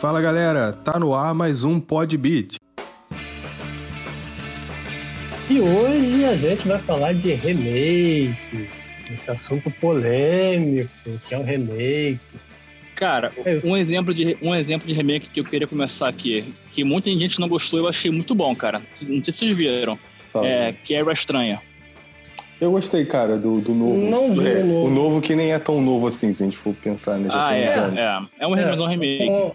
Fala galera, tá no ar mais um Pod Beat. E hoje a gente vai falar de remake, esse assunto polêmico, que é o remake. Cara, É um exemplo, de, um exemplo de remake que eu queria começar aqui, que muita gente não gostou, eu achei muito bom, cara. Não sei se vocês viram. Fala. É, que era estranha. Eu gostei, cara, do, do novo. Não vi é, o novo. O novo que nem é tão novo assim, se a gente for pensar, né? Já Ah, é, anos. é. É um, remake, um remake.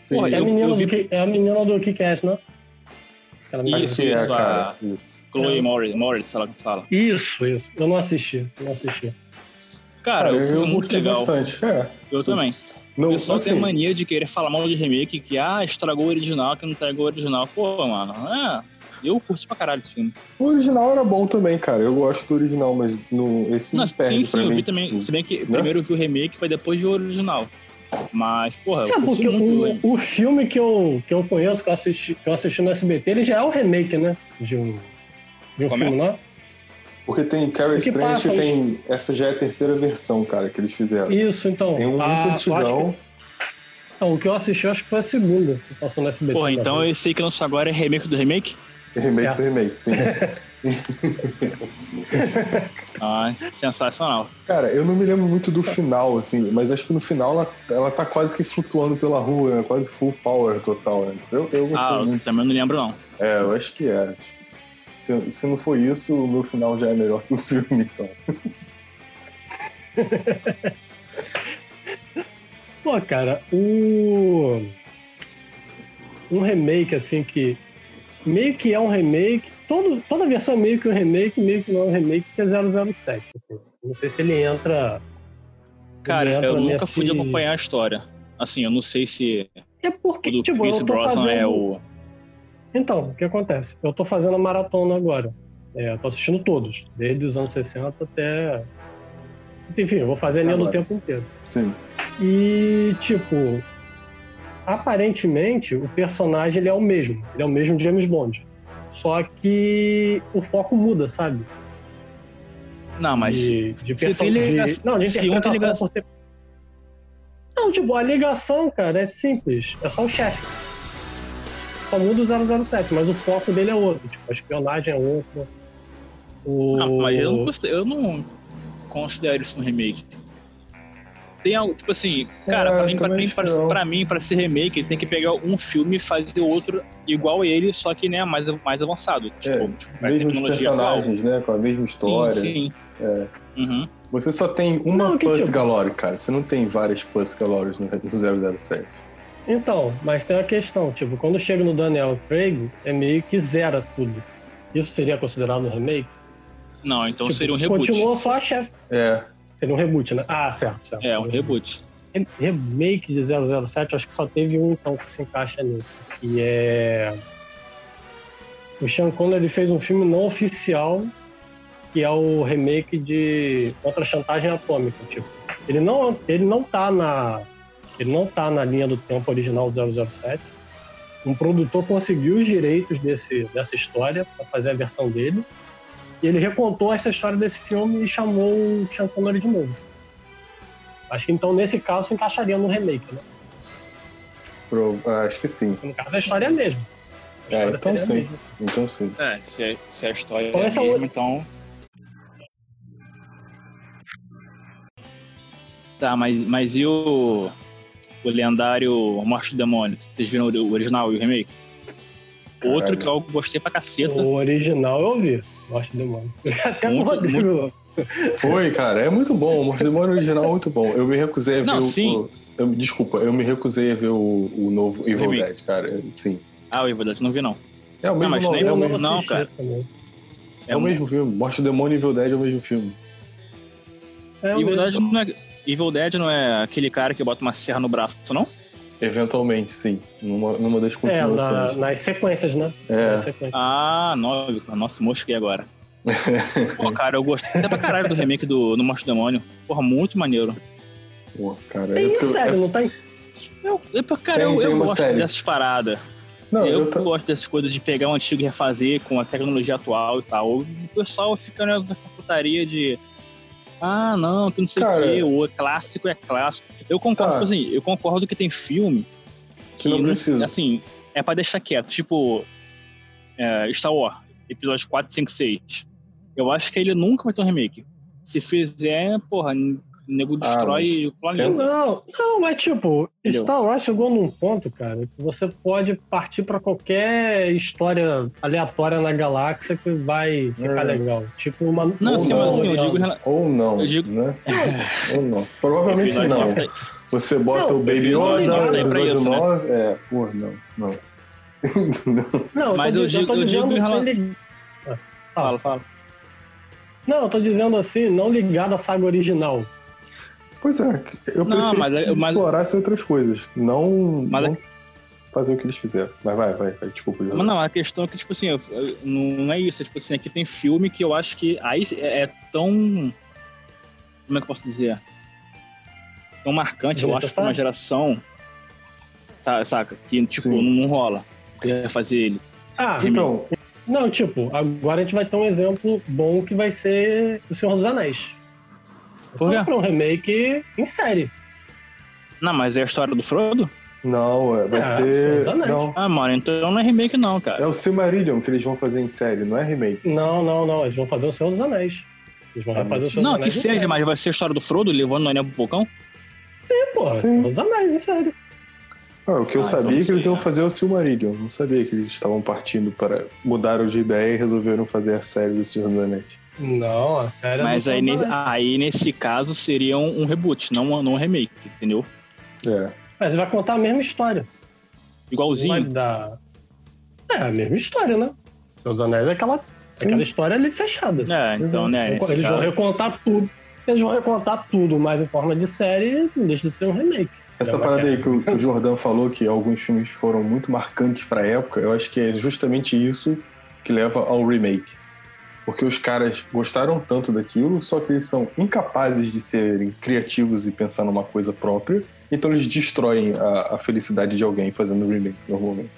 Sim, Porra, é, a eu- menina eu vi- do, é a menina do Kick-Ass, né? Isso, é, isso, cara. a- Isso. Chloe Moritz, Moritz, sei lá o que fala. Isso, isso. Eu não assisti, eu não assisti. Cara, Cara, filme eu é muito curti legal. bastante. É. Eu também. Não, O pessoal assim, tem mania de querer falar mal de remake, que ah, estragou o original, que não estragou o original. Pô, mano, é. Eu curti pra caralho esse filme. o original era bom também, cara. Eu gosto do original, mas no, esse não, Não, perde sim, sim, eu mim. vi também. tipo, Se bem que né? primeiro eu vi o remake, foi depois vi o original. Mas, porra, eu É, porque o, o filme que eu, que eu conheço, que eu, assisti, que eu assisti no SBT, ele já é o remake, né? De um, de um Como é? filme, não é? Porque tem Carrie Strange passa e tem. Essa já é a terceira versão, cara, que eles fizeram. Isso, então. Tem um Ah, muito eu acho antigão. que- Não, o que eu assisti, eu acho que foi a segunda que passou no SBT. Porra, então esse aí que lançou agora é remake do remake? Remake É. do remake, sim. Ah, sensacional. Cara, eu não me lembro muito do final, assim, mas acho que no final ela, ela tá quase que flutuando pela rua, né? quase full power total, né? Eu, eu gostei Ah, eu muito. também não lembro, não. É, eu acho que é. Se, se não for isso, o meu final já é melhor que o filme, então. Pô, cara, o. Um remake, assim, que. Meio que é um remake. Todo, toda versão é meio que um remake, meio que não é um remake, que é 007. Assim. Não sei se ele entra. Cara, ele entra eu nunca nesse- fui de acompanhar a história. Assim, eu não sei se É o porque, do tipo, Pierce eu tô Brosnan fazendo. é o. Então, o que acontece? Eu tô fazendo a maratona agora. É, eu tô assistindo todos, desde os anos 60 até. Enfim, eu vou fazer a linha do Agora. tempo inteiro. Sim. E, tipo, aparentemente o personagem ele é o mesmo. Ele é o mesmo James Bond. Só que o foco muda, sabe? Não, mas. de, de, se tem de- ligação- Não, de se interpretação ligação- por ter... Não, tipo, a ligação, cara, é simples. É só o chefe. Só muda o 007, mas o foco dele é outro. Tipo, a espionagem é outra. O... Não, mas eu não, gostei- eu não considero isso um remake. Tem algo, tipo assim, cara, É, pra, mim, pra, mim, pra, mim, pra ser remake, tem que pegar um filme e fazer outro igual a ele, só que né, mais, mais avançado. Tipo, com a Mesmos personagens, né? Com a mesma história. Sim, sim. É. Uhum. Você só tem uma Não, Puss tipo- Galore, cara. Você não tem várias Puss Galores no 007. Então, mas tem uma questão, tipo, quando chega no Daniel Craig, é meio que zera tudo. Isso seria considerado um remake? Não, então Tipo, seria um reboot. Continua só a chefe. É. Seria um reboot, né? Ah, certo, certo. É, um reboot. Re- Remake de 007, acho que só teve um então que se encaixa nisso. Que é. O Sean Connery fez um filme não oficial, que é o remake de Contra a Chantagem Atômica. Tipo, ele não, ele não tá na. Ele não tá na linha do tempo original do 007. Um produtor conseguiu os direitos desse, dessa história para fazer a versão dele. E ele recontou essa história desse filme e chamou o Sean Connery de novo. Acho que então, nesse caso, se encaixaria no remake, né? Pro- ah, acho que sim. No caso, a história é a mesma. A É, então sim. mesma. Então sim. É, se, é- se a história Então é a é mesma, então. Tá, mas, mas e o. O lendário Morte do Demônio? Vocês viram o original e o remake? Outro Caralho. que eu gostei pra caceta. O original eu vi. Gosto do demônio. Até Muito, o Rodrigo. Foi, cara. É muito bom. O Morcegão original é muito bom. Eu me recusei a ver Não, o, sim. o- eu- Desculpa, eu me recusei a ver o, o novo Evil. Dead, cara. Sim. Ah, o Evil Dead, não vi não. É o mesmo, mas não, nem é, o mesmo, não cara. também. é o um- mesmo filme. Morte do Demônio e Evil Dead é o mesmo filme. É, o Evil mesmo. Dead, não é, Evil Dead não é aquele cara que bota uma serra no braço, não? Eventualmente, sim. Numa, numa das É, na- continuações. nas sequências, né? É. Nas sequências. Ah, não, nossa, mosquei agora. Pô, cara, eu gostei até pra caralho do remake do, do Morte do Demônio. Porra, muito maneiro. Pô, cara. Tem é sério, é- não tem? Eu, eu, cara, Tem- eu, tem eu gosto série. dessas paradas. Não, eu eu, ta- gosto dessas coisas de pegar o antigo e refazer com a tecnologia atual e tal. O pessoal fica nessa putaria de. Ah, não, que não sei o quê, o clássico é clássico. Eu concordo, Tá. tipo assim, eu concordo que tem filme Que não precisa. assim, é pra deixar quieto. Tipo, é, Star Wars, episódios 4, 5, 6. Eu acho que ele nunca vai ter um remake. Se fizer, porra, o nego Ah, destrói o planeta. Não, não, mas tipo, Entendeu? Star Wars chegou num ponto, cara, que você pode partir pra qualquer história aleatória na galáxia que vai ficar É. legal. Tipo uma. Não, Ou sim, não, mas assim, eu Mandaloriano. digo. Ou não, Eu digo- né? Ou não. Provavelmente não. Você bota Não, o Baby Yoda, pra episódio isso, né? 9, é, pô, não, não. Não, Mas eu, digo- eu digo dizendo em rela- sem lig- Fala, fala. Não, eu tô dizendo assim, não ligado à saga original. Pois é, eu Não, prefiro mas é- que eles mas- explorassem outras coisas, não, Mas é- não fazer o que eles fizeram. Mas vai, vai, vai desculpa. João. Mas não, a questão é que, tipo assim, não é isso. É, tipo assim, aqui tem filme que eu acho que aí é, é tão. Como é que eu posso dizer? Tão marcante, eu acho, pra uma geração. sa- Saca? Que, tipo, Sim. não, não rola. Fazer ele. Ah, Então, não, tipo, agora a gente vai ter um exemplo bom que vai ser O Senhor dos Anéis. Por quê? Pra um remake em série. Não, mas é a história do Frodo? não, é, vai É, Senhor ser. dos Anéis. Não, Ah, mano, então não é remake, não, cara. é o Silmarillion que eles vão fazer em série, não é remake. Não, não, não. Eles vão fazer O Senhor dos Anéis. Eles vão Ah, refazer O Senhor Não, dos que Anéis. em seja, série. mas vai ser a história do Frodo levando o anel pro vulcão? Porra, Sim. Senhor dos Anéis em série. Ah, o que eu Ah, sabia então é que eles iam fazer o Silmarillion. Não sabia que eles estavam partindo para. mudaram de ideia e resolveram fazer a série do Senhor dos Anéis. Não, a série é Mas Senhor aí nesse, aí, nesse caso, seria um, um reboot, não, um- não um remake, entendeu? É. Mas vai contar a mesma história. Não Igualzinho. dar... É a mesma história, né? Dos Anéis é aquela, Sim. aquela história ali fechada. É, então, né? Eles Nesse vão caso, recontar tudo. Eles vão recontar tudo, mas em forma de série, não deixa de ser um remake. Essa parada aí que o, que o Jordão falou, que alguns filmes foram muito marcantes pra época, eu acho que é justamente isso que leva ao remake. Porque os caras gostaram tanto daquilo, só que eles são incapazes de serem criativos e pensar numa coisa própria, então eles destroem a, a felicidade de alguém fazendo remake, normalmente.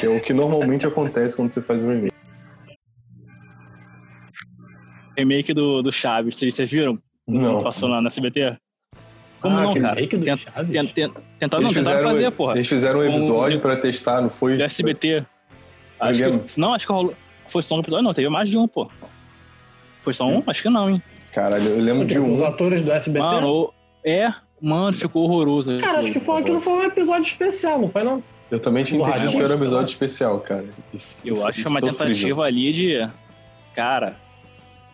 Que é o que normalmente acontece quando você faz um remake. remake do, do Chaves, vocês viram? Não. Passou lá na SBT? Como Ah, não, cara? Remake do Tent- Chaves? tent- tent- Tentaram, não, tentaram fizeram, fazer, porra. eles fizeram um Com- episódio pra testar, não foi? Do SBT. Acho que, não, acho que rolou. Foi só um episódio, não, teve mais de um, pô. Foi só um? Acho que não, hein? Caralho, eu lembro de Os um. atores do SBT? Mano, é, mano, ficou horroroso. Cara, acho que foi, aquilo foi um episódio especial, não foi não? Eu também tinha Do entendido que era um episódio especial, cara. Eu acho que é uma tentativa ali de. Cara,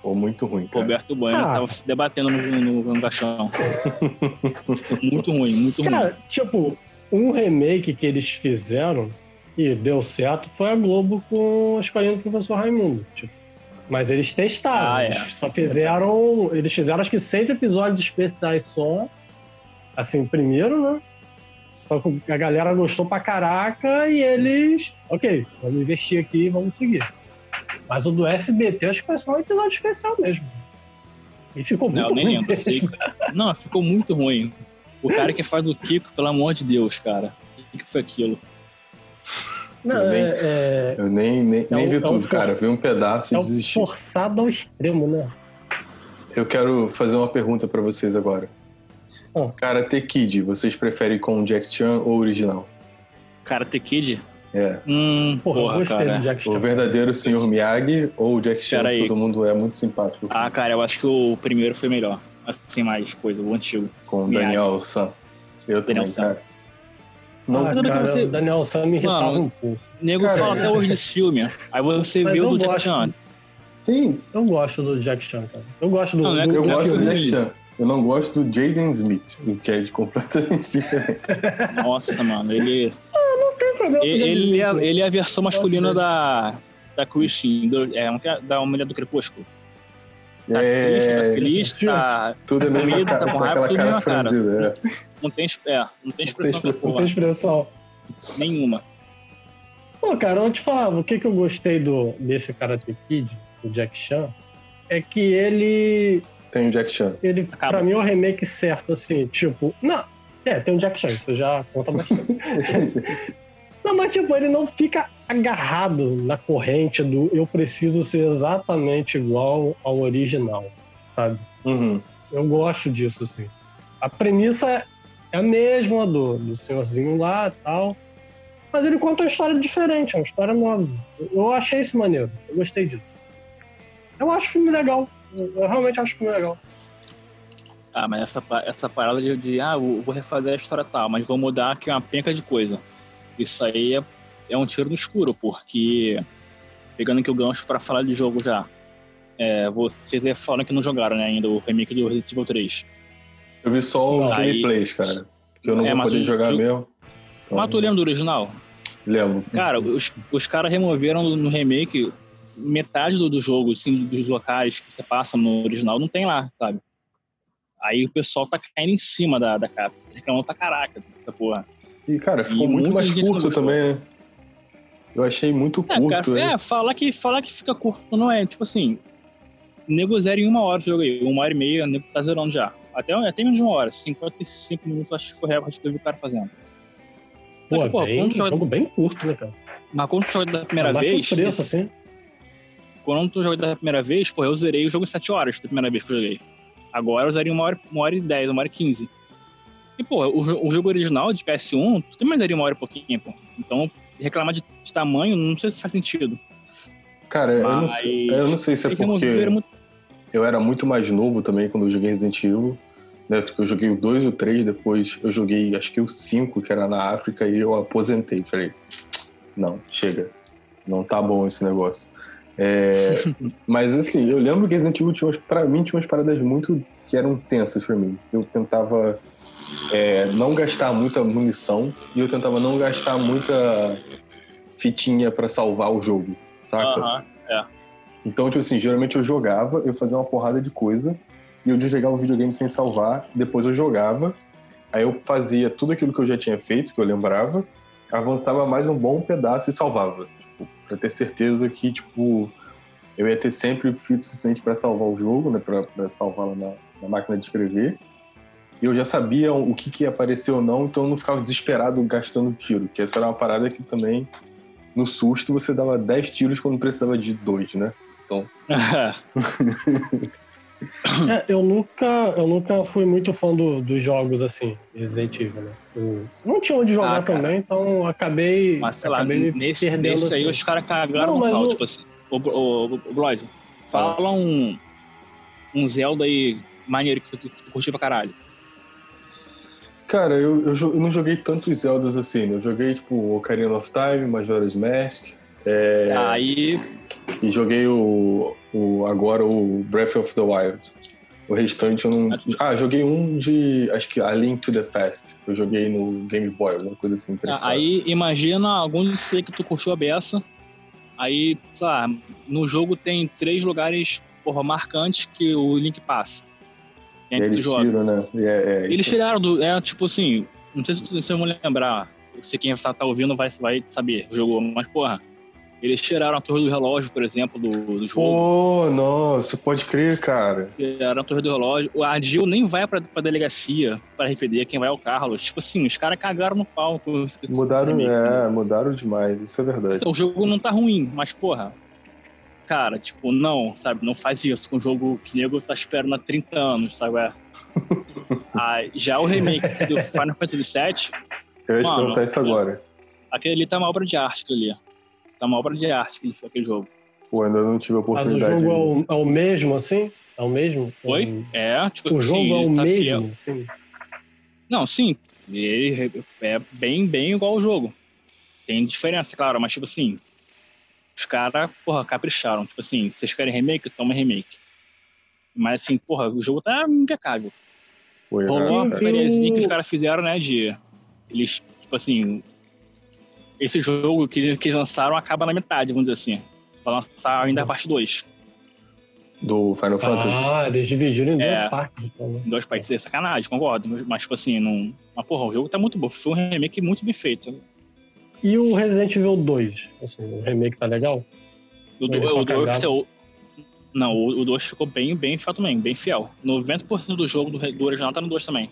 Pô, muito ruim, cara. Roberto Bueno Ah. tava se debatendo no, no, no caixão. muito ruim, muito ruim. Cara, tipo, um remake que eles fizeram e deu certo foi a Globo com a escolinha do professor Raimundo. Tipo, mas eles testaram. Ah, é. Eles só fizeram. Eles fizeram acho que seis episódios especiais só. Assim, primeiro, né? Só que a galera gostou pra caraca e eles. Ok, vamos investir aqui e vamos seguir. Mas o do SBT acho que foi só um episódio especial mesmo. E ficou muito Não, nem ruim lembro. sei Não, ficou muito ruim. O cara que faz o Kiko, pelo amor de Deus, cara. O que foi aquilo? Não, Eu nem- é- é, Eu nem, nem, É nem um- vi é um tudo, cara. força- Vi um pedaço É e o desisti. forçado ao extremo, né? Eu quero fazer uma pergunta pra vocês agora. Ah. Karate Kid, vocês preferem com Jack Chan ou original? Karate Kid? É. Hum, Porra, eu porra, gostei cara. do Jack O Chan. verdadeiro Sr. Miyagi ou o Jack Chan? Pera aí. Todo mundo é muito simpático Ah, cara, eu acho que o primeiro foi melhor. Assim, mais coisa, o antigo. com o. Daniel San. Eu também, Daniel San. cara. Não, Ah, Tudo que cara, você- o Daniel Sam me irritava Mano, um pouco. O nego Cara, fala é. até hoje desse filme. Aí você Mas vê o do Jack. Chan. sim, Eu gosto do Jack Chan, cara. Eu gosto do, Não, não é eu do gosto do. Jack Chan. Eu não gosto do Jaden Smith, o que é completamente diferente. Nossa, mano, ele. Não tem problema Ele, ele, é, ele é a versão masculina da. Da Christian, do- é, da mulher do Crepúsculo. Tá É, triste, tá feliz, tá. Tudo é cara, tá com raiva, aquela tudo cara franzida. É. Não tem, é, não tem expressão, pra expressão, Não tem expressão. nenhuma. Pô, cara, eu te falava, o que, que eu gostei do, desse Karate Kid, do Jack Chan, é que ele, Tem o Jack Chan. ele Acaba. pra mim, é o remake certo, assim, tipo... Não, é, tem o Jack Chan, isso já conta bastante. Não, mas tipo, ele não fica agarrado na corrente do eu preciso ser exatamente igual ao original, sabe? Uhum. Eu gosto disso, assim. A premissa é a mesma do, do senhorzinho lá e tal. Mas ele conta uma história diferente, uma história nova. Eu achei isso maneiro. Eu gostei disso. Eu acho o filme legal. Eu realmente acho o filme legal. Ah, mas essa, essa parada de, de ah, vou refazer a história tal, mas vou mudar aqui uma penca de coisa. Isso aí é, é um tiro no escuro, porque pegando aqui o gancho para falar de jogo já. É, vocês falaram que não jogaram né, ainda o remake do Resident Evil 3. Eu vi só os gameplays, cara. Que eu não é, vou poder jogar tu, mesmo. Então... Mas tu lembra do original? Lembro. Cara, os, os caras removeram no remake metade do, do jogo, assim, dos locais que você passa no original, não tem lá, sabe? Aí o pessoal tá caindo em cima da, da capa, reclamando tá caraca, essa porra. E, cara, ficou e muito mais curto também, né? Eu achei muito é, curto. Cara, é, falar que, falar que fica curto não é, tipo assim, nego zero em uma hora o jogo aí, uma hora e meia, nego tá zerando já. Até, até menos de uma hora, 55 minutos acho que foi o recorde que eu vi o cara fazendo. Pô, Pô bem, joga... jogo bem curto, né, cara? Mas quando tu joga da primeira é vez. Preço, assim. Quando tu joga da primeira vez, pô, eu zerei o jogo em 7 horas da primeira vez que eu joguei. Agora eu usaria uma hora, uma hora e 10, uma hora e 15. E, pô, o, o, jogo original de PS1, tu também usaria uma hora e pouquinho, pô. Então, reclamar de, de tamanho, não sei se faz sentido. Cara, eu não, sei, eu não, sei se é porque muito... eu era muito mais novo também quando eu joguei Resident Evil. Né? Eu joguei o 2 e o 3, depois eu joguei acho que o 5, que era na África, e eu aposentei. Falei, não, chega. Não tá bom esse negócio. É, mas assim, eu lembro que Resident Evil tinha umas, pra mim tinha umas paradas muito que eram tensas pra mim. Eu tentava é, não gastar muita munição e eu tentava não gastar muita fitinha para salvar o jogo, saca? Uh -huh, é. Então, tipo assim, geralmente eu jogava, eu fazia uma porrada de coisa e eu desligava o videogame sem salvar, depois eu jogava, aí eu fazia tudo aquilo que eu já tinha feito, que eu lembrava, avançava mais um bom pedaço e salvava para ter certeza que, tipo, eu ia ter sempre fito suficiente para salvar o jogo, né, para salvar na, na, máquina de escrever. E eu já sabia o que, que ia aparecer ou não, então eu não ficava desesperado gastando tiro, que essa era uma parada que também, no susto, você dava 10 tiros quando precisava de dois, né? Então. É, eu nunca, eu nunca fui muito fã do, dos jogos assim, Resident Evil, né? Eu não tinha onde jogar ah, também, então acabei. Mas sei lá, nesse, nesse assim. aí os caras cagaram não, no pau, o... tipo assim. O, o, o, o fala ah. um, um Zelda aí maneiro que tu curtiu pra caralho. Cara, eu, eu, eu, não joguei tantos Zeldas assim, né? Eu joguei, tipo, Ocarina of Time, Majora's Mask. É... Aí e joguei o, o agora o Breath of the Wild. O restante eu não. Ah, joguei um de. Acho que A Link to the Past. Eu joguei no Game Boy, alguma coisa assim. Ah, aí imagina algum de você que tu curtiu a beça. Aí, sei lá, no jogo tem três lugares porra, marcantes que o Link passa. E, e eles tiram, né? É, é, eles tiraram do. É tipo assim. Não sei se vocês vão lembrar. Se quem tá, tá ouvindo vai, vai saber. Jogou, mas porra eles tiraram a torre do relógio, por exemplo, do, do jogo. Oh, nossa, pode crer, cara. Tiraram a torre do relógio. A Jill nem vai pra, pra delegacia, pra RPD, quem vai é o Carlos. Tipo assim, os caras cagaram no palco. Mudaram, é, mudaram demais, isso é verdade. O jogo não tá ruim, mas porra, cara, tipo, não, sabe, não faz isso com um jogo que nego tá esperando há 30 anos, sabe? É. ah, já o remake do Final Fantasy VII. Eu ia te perguntar isso agora. Aquele ali tá uma obra de arte, aquele ali. Tá uma obra de arte que foi aquele jogo. Pô, ainda não tive a oportunidade. Mas o jogo é o, é o mesmo, assim? É o mesmo? Oi? É, tipo O jogo é o tá mesmo, sim. Não, sim. Ele é bem, bem igual ao jogo. Tem diferença, claro, mas tipo assim, os caras, porra, capricharam. Tipo assim, vocês querem remake? Toma remake. Mas assim, porra, o jogo tá impecável. Foi, Rolou uma putariazinha que os caras fizeram, né, de... Eles, tipo assim, esse jogo que, que eles lançaram acaba na metade, vamos dizer assim. Vai lançar ainda a parte 2. Do Final Fantasy? Ah, eles dividiram em é, duas partes. Então, né? Em duas partes. É sacanagem, concordo. Mas, tipo assim, não... Mas, porra, o jogo tá muito bom. Foi um remake muito bem feito. E o Resident Evil 2? Assim, o remake tá legal? O, do, o 2 o, Não, o 2 ficou bem, bem fiel também, bem fiel. 90% do jogo do, do original tá no 2 também.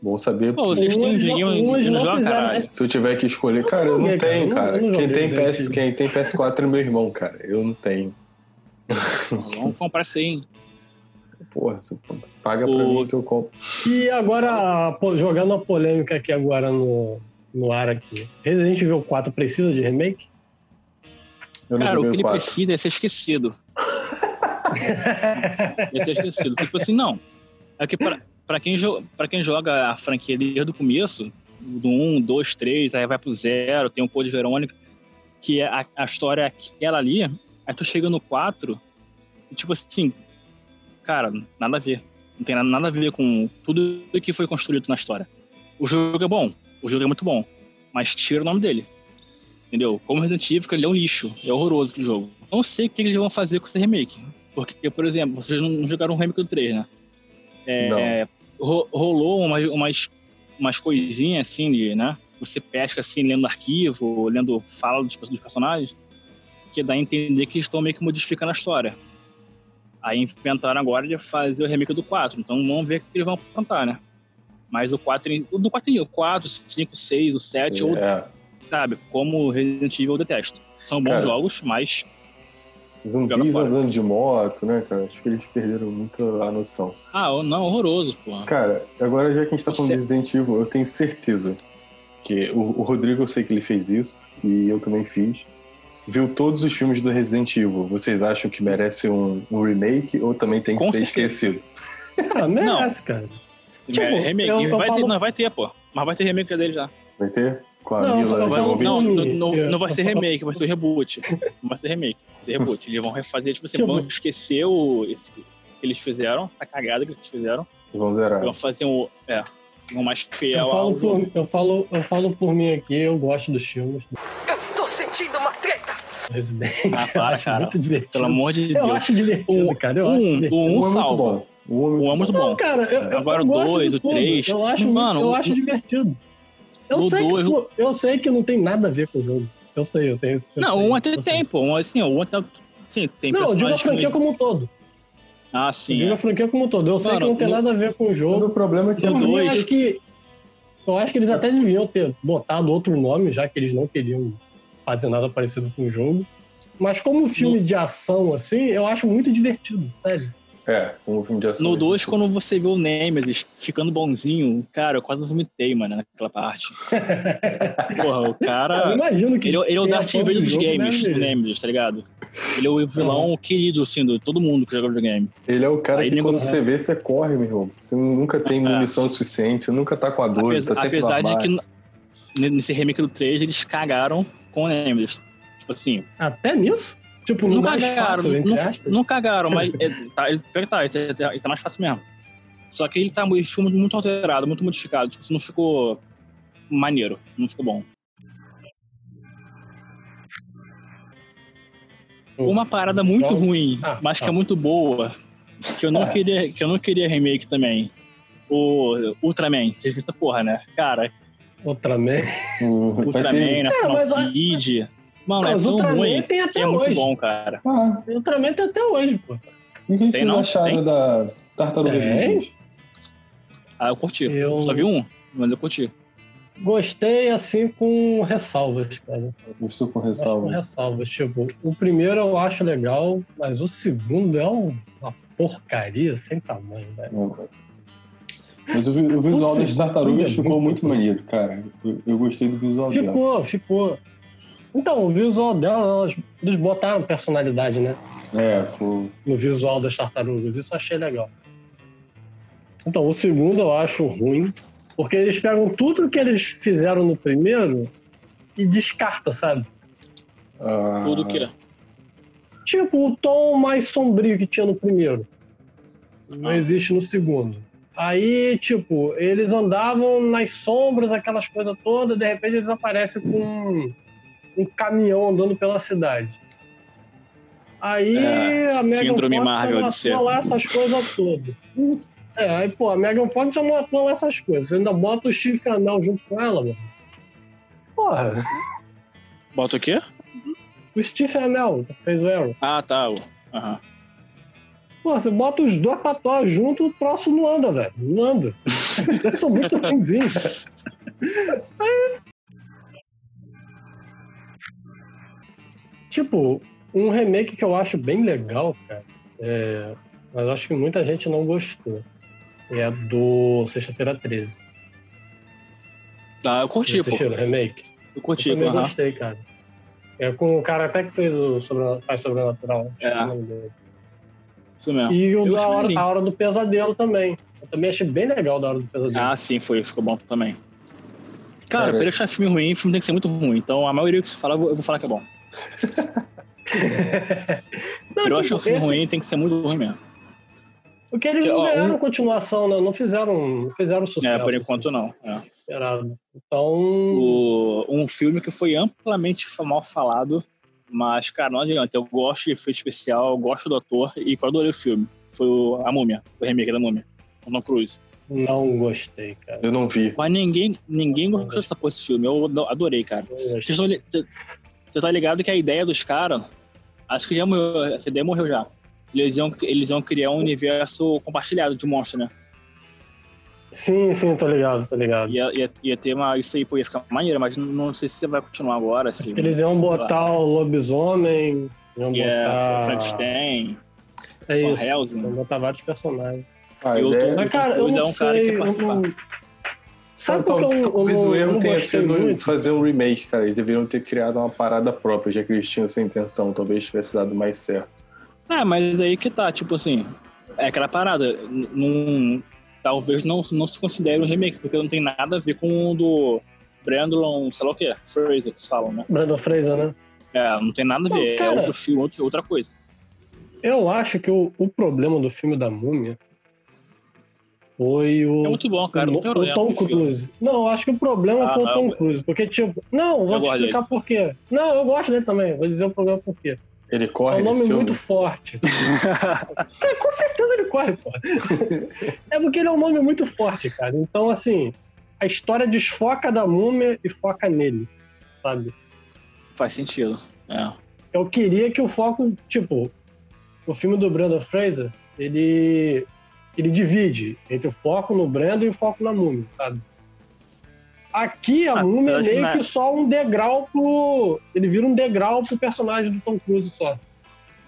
Bom saber. Pô, vocês têm um joguinho não joga, caralho. Se eu tiver que escolher, cara, eu não tenho, cara. Quem tem, PS, quem tem PS4 é meu irmão, cara. Eu não tenho. Vamos comprar sim. Porra, você paga pra o... mim que eu compro. E agora, jogando a polêmica aqui agora no, no ar aqui. Resident Evil 4 precisa de remake? Cara, o que ele quatro. precisa é ser esquecido. é ser esquecido. Tipo assim, não. É que pra, pra, quem, jo pra quem joga a franquia desde o começo, do 1, 2, 3, aí vai pro 0, tem o Code Verônica, que é a, a história é aquela ali, aí tu chega no 4, e tipo assim, cara, nada a ver. Não tem nada, nada a ver com tudo que foi construído na história. O jogo é bom, o jogo é muito bom, mas tira o nome dele. Entendeu? Como Resident Evil, ele é um lixo, é horroroso aquele jogo. Não sei o que eles vão fazer com esse remake. Porque, por exemplo, vocês não jogaram o remake do 3, né? É, ro- rolou umas, umas, umas coisinhas assim, de, né? Você pesca assim, lendo arquivo, lendo fala dos, dos personagens, que dá a entender que eles estão meio que modificando a história. Aí inventaram agora de fazer o remake do 4. Então vamos ver o que eles vão aprontar, né? Mas o 4, tem- o do 4 tem o 4, 5, 6, o 7, ou, É. sabe? Como Resident Evil eu detesto. São bons Cara. jogos, mas Zumbis andando de moto, né, cara? Acho que eles perderam muito a noção. Ah, não, horroroso, porra. Cara, agora já que a gente tá falando de Resident Evil, eu tenho certeza que o, o Rodrigo, eu sei que ele fez isso, e eu também fiz. Viu todos os filmes do Resident Evil. Vocês acham que merece um, um remake ou também tem que Com ser certeza. esquecido? Ah, merece, cara. Tipo, é remake, eu- eu vai ter, falo- não, vai ter, pô. Mas vai ter remake dele já. Vai ter? Com a Não, eu Mila? Não, não, não, não, Eu- não vai eu ser remake, vai ser reboot. Não vai ser remake, vai ser reboot. Eles vão refazer, tipo assim, Tipo- vão esquecer o esse, que eles fizeram, a cagada que eles fizeram. Vão zerar. Vão fazer um. É, um mais Eu fiel ao falo, por, eu, falo, eu falo por mim aqui, eu gosto dos filmes do Eu estou sentindo uma treta. Resident. Ah, eu para, acho cara. muito divertido. Pelo amor de eu Deus. acho divertido, O- cara. Eu um- acho o divertido. um é muito salva. O um é muito Um é bom. Não, cara, eu, eu, Agora eu o gosto dois, de o tudo. três. Eu acho, Mano, eu o- acho divertido. Eu sei, que, dois- pô, eu sei que não tem nada a ver com o jogo. Eu sei, eu tenho esse. eu Não, sei, um até eu sei. tem, pô. Um, assim, o outro Sim, tem Não, eu digo a franquia que- como um todo. Ah, Eu sim. digo é. a franquia como um todo. Eu sei Mano, que não tem no- nada a ver com o Mas jogo. o problema é que Por mim, eu dois- acho que. Eu acho que eles até deviam ter botado outro nome, já que eles não queriam fazer nada parecido com o jogo. Mas como um filme de ação, assim, eu acho muito divertido, sério. É, filme de ação. No 2, quando você vê o Nemesis ficando bonzinho, cara, eu quase vomitei, mano, naquela parte. Porra, o eu cara. imagino que. Ele, ele é o Darth do Vader dos jogo games, deve- o Nemesis, tá ligado? Ele é o vilão querido, assim, de todo mundo que joga videogame. Ele é o cara Aí que quando você vê, você corre, meu irmão. Você nunca tem É. munição suficiente, você nunca tá com a 12, Apesar, tá sempre apesar de que nesse remake do 3 eles cagaram com o Nemesis. Tipo assim, Até nisso? Tipo, não mais cagaram, fácil, entre aspas. não cagaram, mas é, tá, ele, tá, ele, tá, ele tá mais fácil mesmo. Só que ele tá ele ficou muito alterado, muito modificado. Tipo, assim, não ficou maneiro, não ficou bom. Uma parada muito ruim, Ah, mas que tá. é muito boa, que eu não queria, que eu não queria remake também. O Ultraman, vocês viram essa porra, né? Cara, Ultraman. Vai Ultraman. National a- Kid. Mano, Não, é mas tão Ultraman ruim tem até é muito hoje. bom, cara. Ah, Ultraman tem até hoje, pô. e o que Tem vocês não? acharam Tem? da Tartaruga. Ninja? Ah, eu curti. Eu- Só vi um, mas eu curti. Gostei, assim, com ressalvas, cara. Gostou com Acho com ressalva? ressalvas. Tipo, o primeiro eu acho legal, mas o segundo é um- uma porcaria sem tamanho, velho. Não. Mas o, o visual das tartarugas é ficou muito muito maneiro, cara. Eu, eu gostei do visual dela. Ficou, ficou. Então, o visual dela, elas- eles botaram personalidade, né? É, foi. No visual das tartarugas. Isso eu achei legal. Então, o segundo eu acho ruim, porque eles pegam tudo que eles fizeram no primeiro e descarta, sabe? ah, Tudo que é. Tipo, o tom mais sombrio que tinha no primeiro. Não Ah. existe no segundo. Aí, tipo, eles andavam nas sombras, aquelas coisas todas, de repente eles aparecem com um, caminhão andando pela cidade. Aí É, a Megan Fox Marvel ser. matou lá essas coisas todas. É, aí, pô, a Megan Fox já matou lá essas coisas. Você ainda bota o Steve Amell junto com ela, mano. Porra, Bota o quê? o Steve que fez o Arrow. Ah, tá. Aham. Pô, você bota os dois pra atuar junto, o troço não anda, velho. Não anda. Dois são muito ruimzinhos. Tipo, um remake que eu acho bem legal, cara, é... mas acho que muita gente não gostou. É do Sexta-feira 13. Ah, eu curti, pô. o remake? Eu curti, Eu também gostei, cara. É com o cara até que fez o sobre, faz Sobrenatural. É. Isso mesmo. E o Eu da hora, a Hora do Pesadelo também. Eu também achei bem legal da Hora do Pesadelo. Ah, sim, foi. Ficou bom também. Cara, Cara, pra ele achar filme ruim, filme tem que ser muito ruim. Então, a maioria que você fala, eu vou falar que é bom. Não, eu tipo, achar um filme esse- ruim, tem que ser muito ruim mesmo. Porque eles Que, não ó, ganharam um- continuação, né? Não fizeram, não fizeram sucesso. É, por assim, enquanto não. É. Então, O- um filme que foi amplamente mal falado, mas, cara, não adianta. Eu gosto de efeito especial, eu gosto do ator e eu adorei o filme. Foi o A Múmia, o remake da Múmia, com Tom Cruise. não gostei, cara. Eu não vi. Mas ninguém, ninguém gostou dessa porra desse filme. Eu ado- adorei, cara. Vocês estão Você tá ligado que a ideia dos caras, acho que já morreu, essa ideia morreu já. Eles iam, eles iam criar um universo compartilhado de monstros, né? Sim, sim, tô ligado, tô ligado. Ia, ia, ia ter uma. Isso aí pô, ia ficar maneiro, mas não, não sei se você vai continuar agora. Se, Eles iam botar o lobisomem, iam Yeah, botar... Frankenstein, É isso, Helsing. iam botar vários personagens. A Eu tô- Mas, cara, eu não é um cara sei, eu participar. não... Sabe por que eu, eu, Talvez não, o eu erro tenha sido muito? fazer um remake, cara. Eles deveriam ter criado uma parada própria, já que eles tinham essa intenção. Talvez tivesse dado mais certo. É, mas aí que tá, tipo assim, é aquela parada. n- Não, talvez não, não se considere um remake, porque não tem nada a ver com o do Brandon, sei lá o que, Fraser, que falam, né? Brandon Fraser, né? É, não tem nada a Não, ver, cara. é outro filme, outra coisa. Eu acho que o, o problema do filme da Múmia foi o, É muito bom, cara. o, o Tom. Cruise. Não, eu acho que o problema Ah, foi o Tom eu- Cruise. Porque, tipo, não, vou Eu te explicar por quê. Não, eu gosto dele também. Vou dizer o problema por quê. Ele É corre um nome muito forte. É, com certeza ele corre, pô. É porque ele é um nome muito forte, cara. Então, assim, a história desfoca da múmia e foca nele, sabe? Faz sentido. É. Eu queria que o foco, tipo, o filme do Brandon Fraser, ele, ele divide entre o foco no Brandon e o foco na múmia, sabe? Aqui a Ah, múmia é meio que só um degrau pro. Ele vira um degrau pro personagem do Tom Cruise só.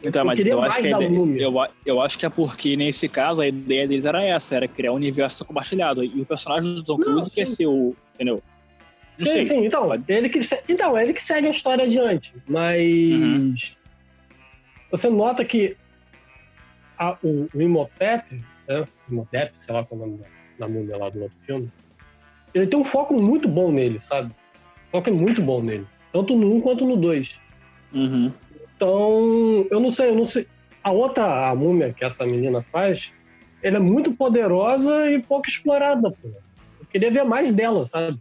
Então, Eu mas eu acho mais que a da ideia, eu, eu acho que é porque nesse caso a ideia deles era essa, era criar um universo compartilhado. E o personagem do Tom Cruise quer ser o. Entendeu? Não Sim, sei. sim, então, Pode- ele que, então, ele que segue a história adiante. Mas Uhum. você nota que a- o, o Imhotep, né? Imhotep, sei lá qual é o nome da, da múmia lá do outro filme, ele tem um foco muito bom nele, sabe? O foco é muito bom nele. Tanto no 1 quanto no 2. Uhum. Então, eu não sei, eu não sei. A outra a múmia que essa menina faz, ela é muito poderosa e pouco explorada, pô. Eu queria ver mais dela, sabe?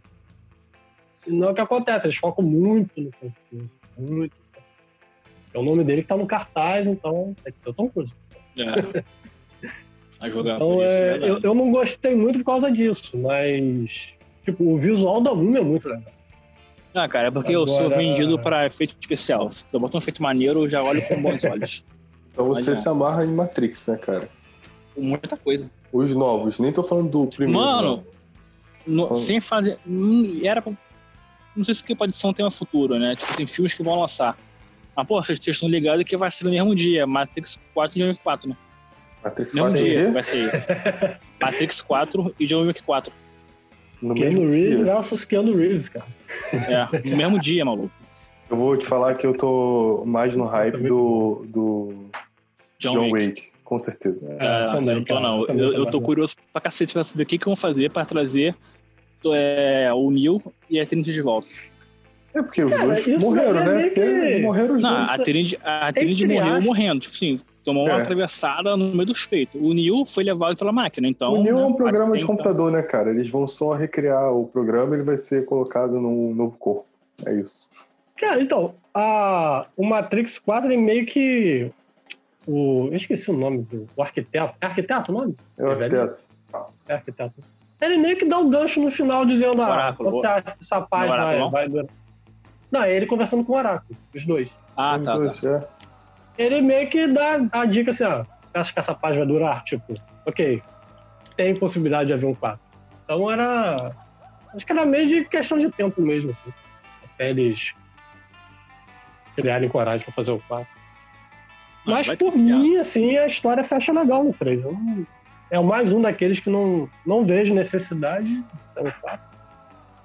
E não é o que acontece, eles focam muito no Tom Cruise. Muito. É o nome dele que tá no cartaz, então tem que ser o Tom Cruise. É. A jogar Então, por isso, é, eu, eu não gostei muito por causa disso, mas. Tipo, o visual da múmia é muito legal. Ah, cara, é porque eu sou Agora- vendido pra efeito especial. Se eu botar um efeito maneiro, eu já olho com bons olhos. Então você Olha. se amarra em Matrix, né, cara? Muita coisa. Os novos, nem tô falando do primeiro. Mano, no- Fala. sem fazer. hum, Era pra, Não sei se que pode ser um tema futuro, né? Tipo assim, filmes que vão lançar. Mas, pô, vocês estão ligados que vai ser no mesmo dia. Matrix 4 e John Wick 4, né? Matrix mesmo 4 dia é vai sair. Matrix 4 e John Wick 4. no mesmo Keanu Reeves dia. versus Keanu Reeves, cara. É, no mesmo dia, maluco. Eu vou te falar que eu tô mais no hype do, do John, John, Wick. Wick. com certeza. É, também, não tô, não. também Eu, tô eu tô curioso pra cacete pra saber o que, que vão fazer pra trazer é, o Neil e a Trinity de volta. É porque os Cara, dois morreram, é né? que- morreram os Não, dois. a Trinity, a Trinity morreu aspas. morrendo. Tipo assim, tomou uma É. atravessada no meio dos peitos. O Neil foi levado pela máquina, então... o Neo é né, um programa de então- computador, né, cara? Eles vão só recriar o programa e ele vai ser colocado num novo corpo. É isso. Cara, então, a, o Matrix 4 é meio que. O, eu esqueci o nome do o arquiteto. É arquiteto o nome? É o É arquiteto. É arquiteto. Ele meio que dá o gancho no final dizendo: ah, você acha que essa paz vai, vai durar. Não, é ele conversando com o Oráculo, os dois. Ah, Os tá, tá. dois, é. Ele meio que dá a dica assim: ah, você acha que essa paz vai durar? Tipo, ok, tem possibilidade de haver um 4. Então era. Acho que era meio de questão de tempo mesmo, assim. Até eles criarem coragem pra fazer o 4. Ah, Mas vai por mim, assim, a história fecha legal no 3. Eu não- É mais um daqueles que não, não vejo necessidade de ser um 4.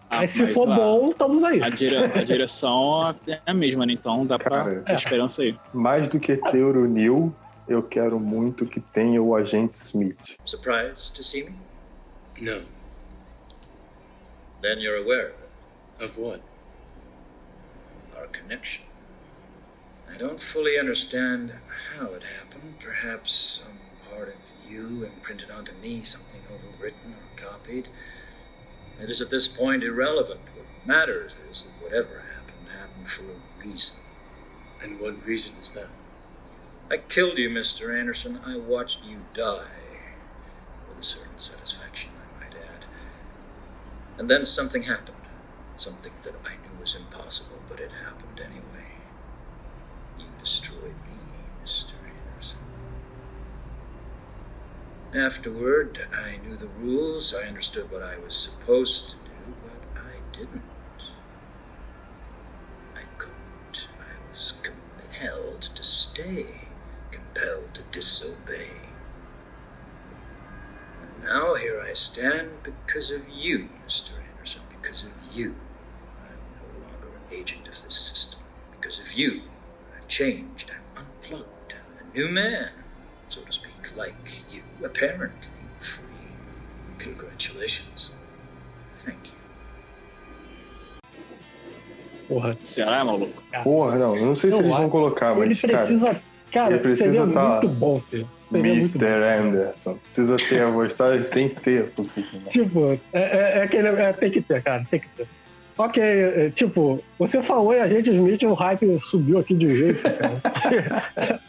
Mas se for a- bom, estamos aí. A, dire- a direção é a mesma, né? Então dá pra Cara, ter esperança aí. mais do que ter o Neil, eu quero muito que tenha o Agente Smith. Surprised to see me? No. Then you're aware. Of what? our connection. I don't fully understand how it happened. Perhaps some part of you imprinted onto me something overwritten or copied. It is at this point irrelevant. What matters is that whatever happened happened for a reason. And what reason is that? I killed you, Mr. Anderson. I watched you die. With a certain satisfaction, I might add. And then something happened. Something that I knew was impossible, but it happened anyway. You destroyed me, Mr. Anderson. Afterward, I knew the rules. I understood what I was supposed to do, but I didn't. I couldn't. I was compelled to stay, compelled to disobey. And now here I stand because of you, Mr. Anderson, because of you. I'm no longer an agent of this system. Because of you, I've changed. I'm unplugged. A new man, so to speak, like you, apparently free. Congratulations. Thank you. Porra. Será, maluco? Porra, não, eu não sei se Eu eles vão colocar, mas, Ele precisa. Cara, ele precisa seria tá- muito bom ter. Seria muito Mr. Anderson, precisa ter a voz, sabe? Tem que ter essa filho. Tipo, é, é, é aquele. é, tem que ter, cara, tem que ter. Ok, é, tipo, você falou e a gente Smith, o hype subiu aqui de um jeito, cara.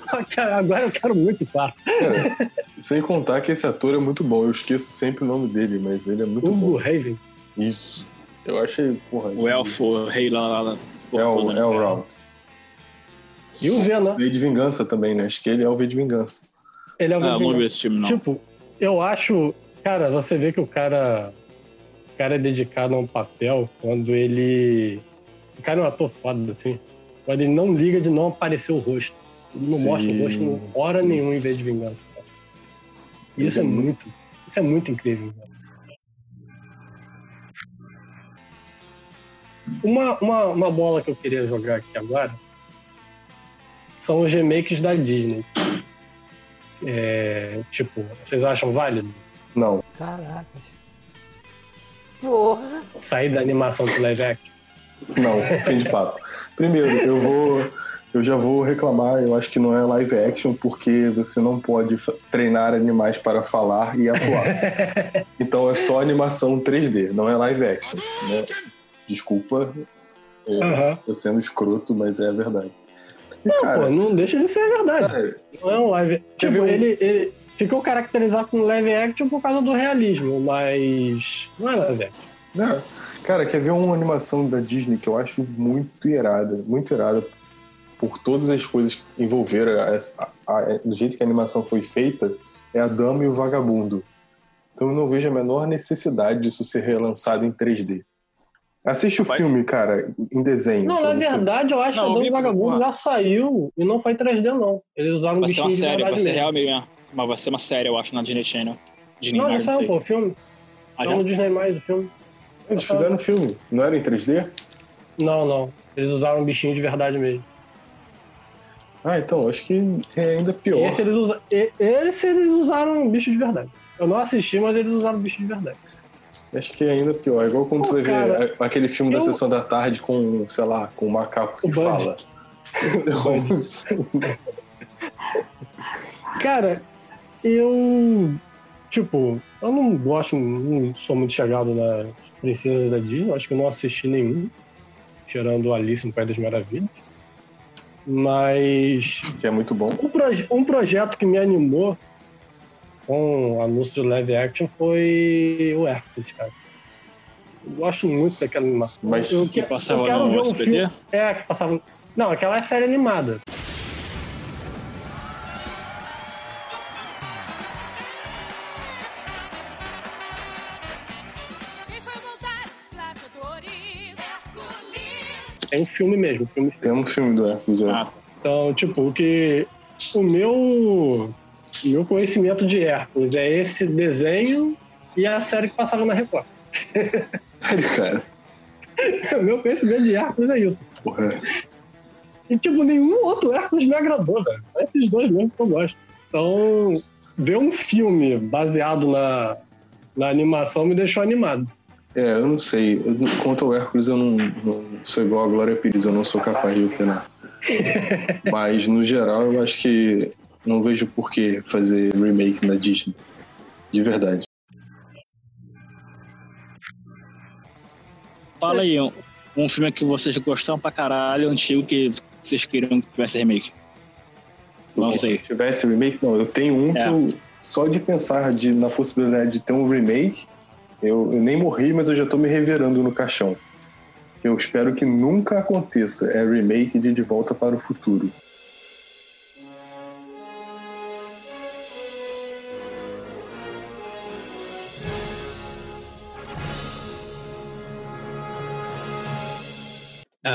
Agora eu quero muito quarto. Cara, sem contar que esse ator é muito bom. Eu esqueço sempre o nome dele, mas ele é muito Hugo bom. Raven. Isso. Eu achei, porra. O elfo, o rei lá, lá, lá É o, é o Round. E o V, né? V de Vingança também, né? Acho que ele é o V de Vingança. Ele é o Ah, eu não Raven. vi esse filme, não. Tipo, eu acho. Cara, você vê que o cara. O cara é dedicado a um papel quando ele. O cara é um ator foda, assim. Quando ele não liga de não aparecer o rosto. Ele não Sim, mostra o rosto em hora sim. nenhuma em vez de vingança. cara. Isso é muito. Isso é muito incrível. cara. Uma, uma, uma bola que eu queria jogar aqui agora são os remakes da Disney. É, tipo, vocês acham válido? Não. Caracas. Porra. Sair da animação pro live action? Não, fim de papo. Primeiro, eu vou. Eu já vou reclamar, eu acho que não é live action, porque você não pode treinar animais para falar e atuar. Então é só animação 3D, não é live action. Né? Desculpa, eu, Aham. eu sendo escroto, mas é a verdade. E, Pô, cara, não deixa de ser verdade. cara, Não é um live. Tipo, um- ele, ele ficou caracterizado como live action por causa do realismo, mas não é live action. Não, cara, quer ver uma animação da Disney que eu acho muito irada, muito irada por todas as coisas que envolveram essa- a- a- do jeito que a animação foi feita, é a Dama e o Vagabundo. Então eu não vejo a menor necessidade disso ser relançado em 3D. Assiste o Vai- filme, cara, em desenho. Não, na você- verdade, eu acho Não, que o eu Dom vi- Vagabundo já saiu e não foi 3D, não. Eles usaram ser bichinho uma de série, vai verdade ser mesmo. real mesmo. Mas vai ser uma série, eu acho, na Disney Channel. Disney Não, já saiu, sei. pô, o filme. Ah, já? no Disney mais o filme. Eles fizeram o filme, não era em 3D? Não, não. Eles usaram um bichinho de verdade mesmo. Ah, então, acho que é ainda pior. Esse eles, usa... esse eles usaram um bicho de verdade. Eu não assisti, mas eles usaram um bicho de verdade. Acho que é ainda pior. É igual quando Pô, você cara, vê aquele filme da eu- sessão da tarde com, sei lá, com o macaco que O fala. Cara, eu. Tipo, eu não gosto, não sou muito chegado nas princesas da Disney, acho que eu não assisti nenhum, tirando Alice no País das Maravilhas. Mas que é muito bom. um, proje- um projeto que me animou com o anúncio do live action foi o Hércules, cara. Eu gosto muito daquela animação. Mas eu, Que que- passava eu no ver um SBT? filme. É, que passava. Não, aquela é série animada. Tem um filme mesmo, filme Tem um filme do Hércules, é. Ah, tá. Então, tipo, o que. O meu. O meu conhecimento de Hércules é esse desenho e a série que passava na Record. Sério, cara. Meu conhecimento de Hércules é isso. Porra. E, tipo, nenhum outro Hércules me agradou, velho. Só esses dois mesmo que eu gosto. Então, ver um filme baseado na, na animação me deixou animado. É, eu não sei. Eu- Quanto ao Hércules, eu não, não sou igual a Glória Pires, eu não sou capaz de opinar. Mas, no geral, eu acho que não vejo por que fazer remake na Disney. De verdade. Fala aí, um, um filme que vocês gostaram pra caralho, antigo, que vocês queriam que tivesse remake. Não sei. Se tivesse remake, não. Eu tenho um É. que eu, só de pensar de, na possibilidade de ter um remake, eu, eu nem morri, mas eu já tô me reverando no caixão. Eu espero que nunca aconteça. É remake de De Volta para o Futuro.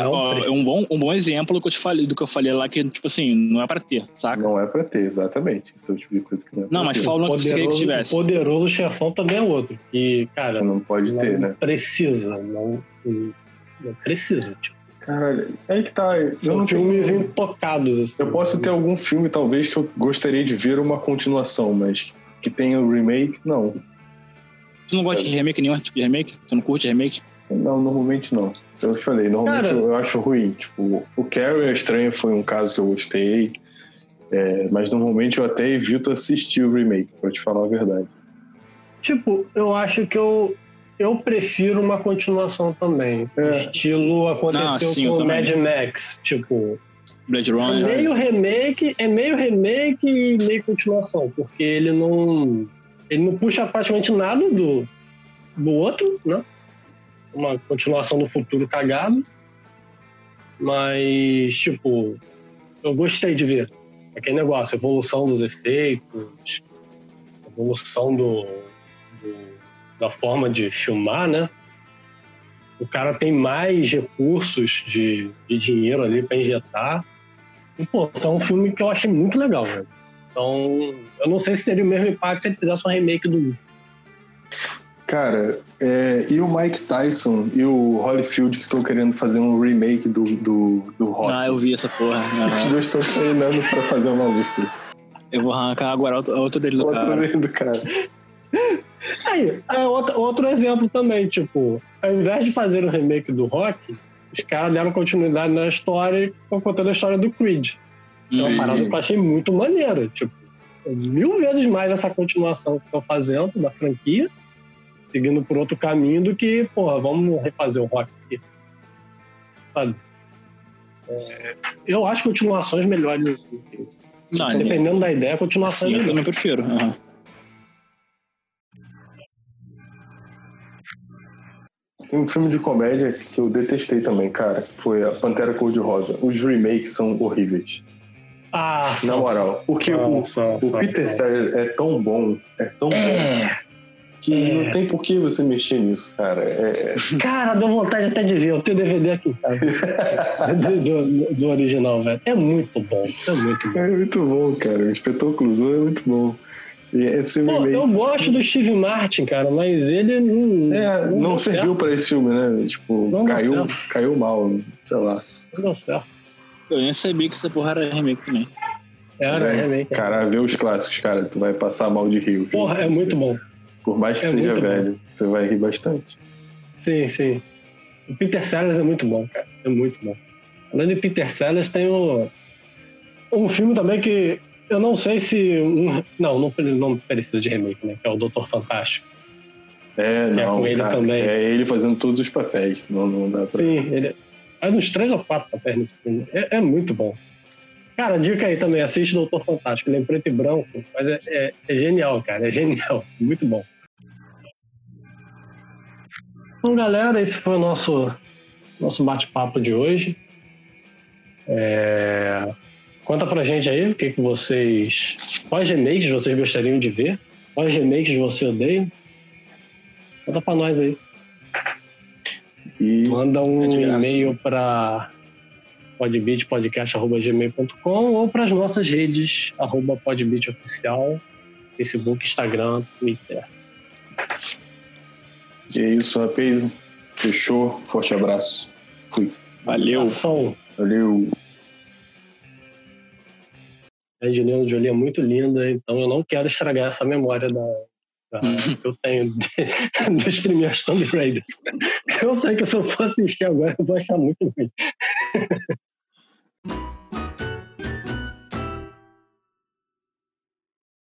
Ó, é um bom, um bom exemplo do que eu te falei, do que eu falei lá, que, tipo assim, não é pra ter, saca? Não é pra ter, exatamente. Esse é o tipo de coisa que não é pra Não, mas ter. fala um que você que Poderoso, tivesse. poderoso chefão também é outro. E, cara, Não pode não ter, né? precisa. Não, não precisa. Tipo, Caralho, aí que tá. Eu são não filmes tenho... intocados, assim. Eu posso ter algum filme, talvez, que eu gostaria de ver uma continuação, mas que tenha o remake, não. Tu não gosta de remake nenhum tipo de remake? Tu não curte remake? Não, normalmente não. Eu falei, normalmente Cara- eu, eu acho ruim. Tipo, o Carrie a Estranha foi um caso que eu gostei, é, mas normalmente eu até evito assistir o remake, pra te falar a verdade. Tipo, eu acho que eu, eu prefiro uma continuação também. É. Estilo aconteceu Ah, sim, com. Mad Max. Tipo, Blade é Runner? meio remake, é meio remake e meio continuação, porque ele não. Ele não puxa praticamente nada do, do outro, né? Uma continuação do futuro cagado. Mas, tipo, eu gostei de ver. Aquele negócio, evolução dos efeitos, evolução do, do- da forma de filmar, né? O cara tem mais recursos de, de dinheiro ali para injetar. E, pô, é um filme que eu achei muito legal, velho. Então, eu não sei se seria o mesmo impacto se ele fizesse um remake do 1. Cara, é, e o Mike Tyson e o Holyfield que estão querendo fazer um remake do, do, do Rock? Ah, eu vi essa porra. Os dois estão treinando pra fazer uma luta. eu vou arrancar agora outro, outro dele do Outro cara. vez do cara. Aí, é outro, outro exemplo também, tipo, ao invés de fazer um remake do Rock, os caras deram continuidade na história e estão contando a história do Creed. É uma Sim. parada que eu achei muito maneira. Tipo, mil vezes mais essa continuação que estão fazendo da franquia, seguindo por outro caminho do que, porra, vamos refazer o rock aqui. Sabe? É, eu acho continuações melhores assim. Não, Dependendo da ideia, a continuação Sim, é eu melhor. também prefiro. aham. Tem um filme de comédia que eu detestei também, cara, que foi a Pantera Cor-de-Rosa. Os remakes são horríveis. Ah, Na moral, porque são, o, são, o são, Peter. Sellers é tão bom, é tão bom, É, que é. não tem por que você mexer nisso, cara. É, cara, deu vontade até de ver. Eu tenho DVD aqui, cara. do, do- do original, velho. É muito bom. É muito bom. é muito bom, cara. O Inspetor Clouseau é muito bom. Esse Pô, remake... eu gosto do Steve Martin, cara, mas ele não. É, não deu serviu certo, pra esse filme, né? Tipo, Não caiu, caiu mal, sei lá. Não deu certo. Eu nem sabia que essa porra era remake também. Era Vai- remake. Cara, vê os clássicos, cara. Tu vai passar mal de rir. Porra, é muito bom. Por mais que é seja muito bom. velho, você vai rir bastante. Sim, sim. O Peter Sellers é muito bom, cara. É muito bom. Além de Peter Sellers, tem o, um filme também que eu não sei se. um- não, não, não precisa de remake, né? Que é o Doutor Fantástico. É, é não, com ele cara. também. É ele fazendo todos os papéis. Não, não dá pra... Sim, ele faz uns três ou quatro papéis nesse filme. É, é muito bom. Cara, dica aí também, assiste Doutor Fantástico. Ele é em preto e branco, mas é, é- é genial, cara. É genial. Muito bom. Então, galera, esse foi o nosso, nosso bate-papo de hoje. É, Conta pra gente aí o que, que vocês. Quais remakes vocês gostariam de ver? Quais remakes você odeia? Conta pra nós aí. E Manda um É e-mail para podbeatpodcast.gmail.com ou para as nossas redes, arroba podbeatoficial, Facebook, Instagram, Twitter. e é isso, rapaz. Fechou. Forte abraço. Fui. Valeu. Ação. Valeu. A Angelina Jolie é muito linda, então eu não quero estragar essa memória da, da- que eu tenho dos primeiros Tomb Raiders. Eu sei que se eu for assistir agora, eu vou achar muito ruim. Thank you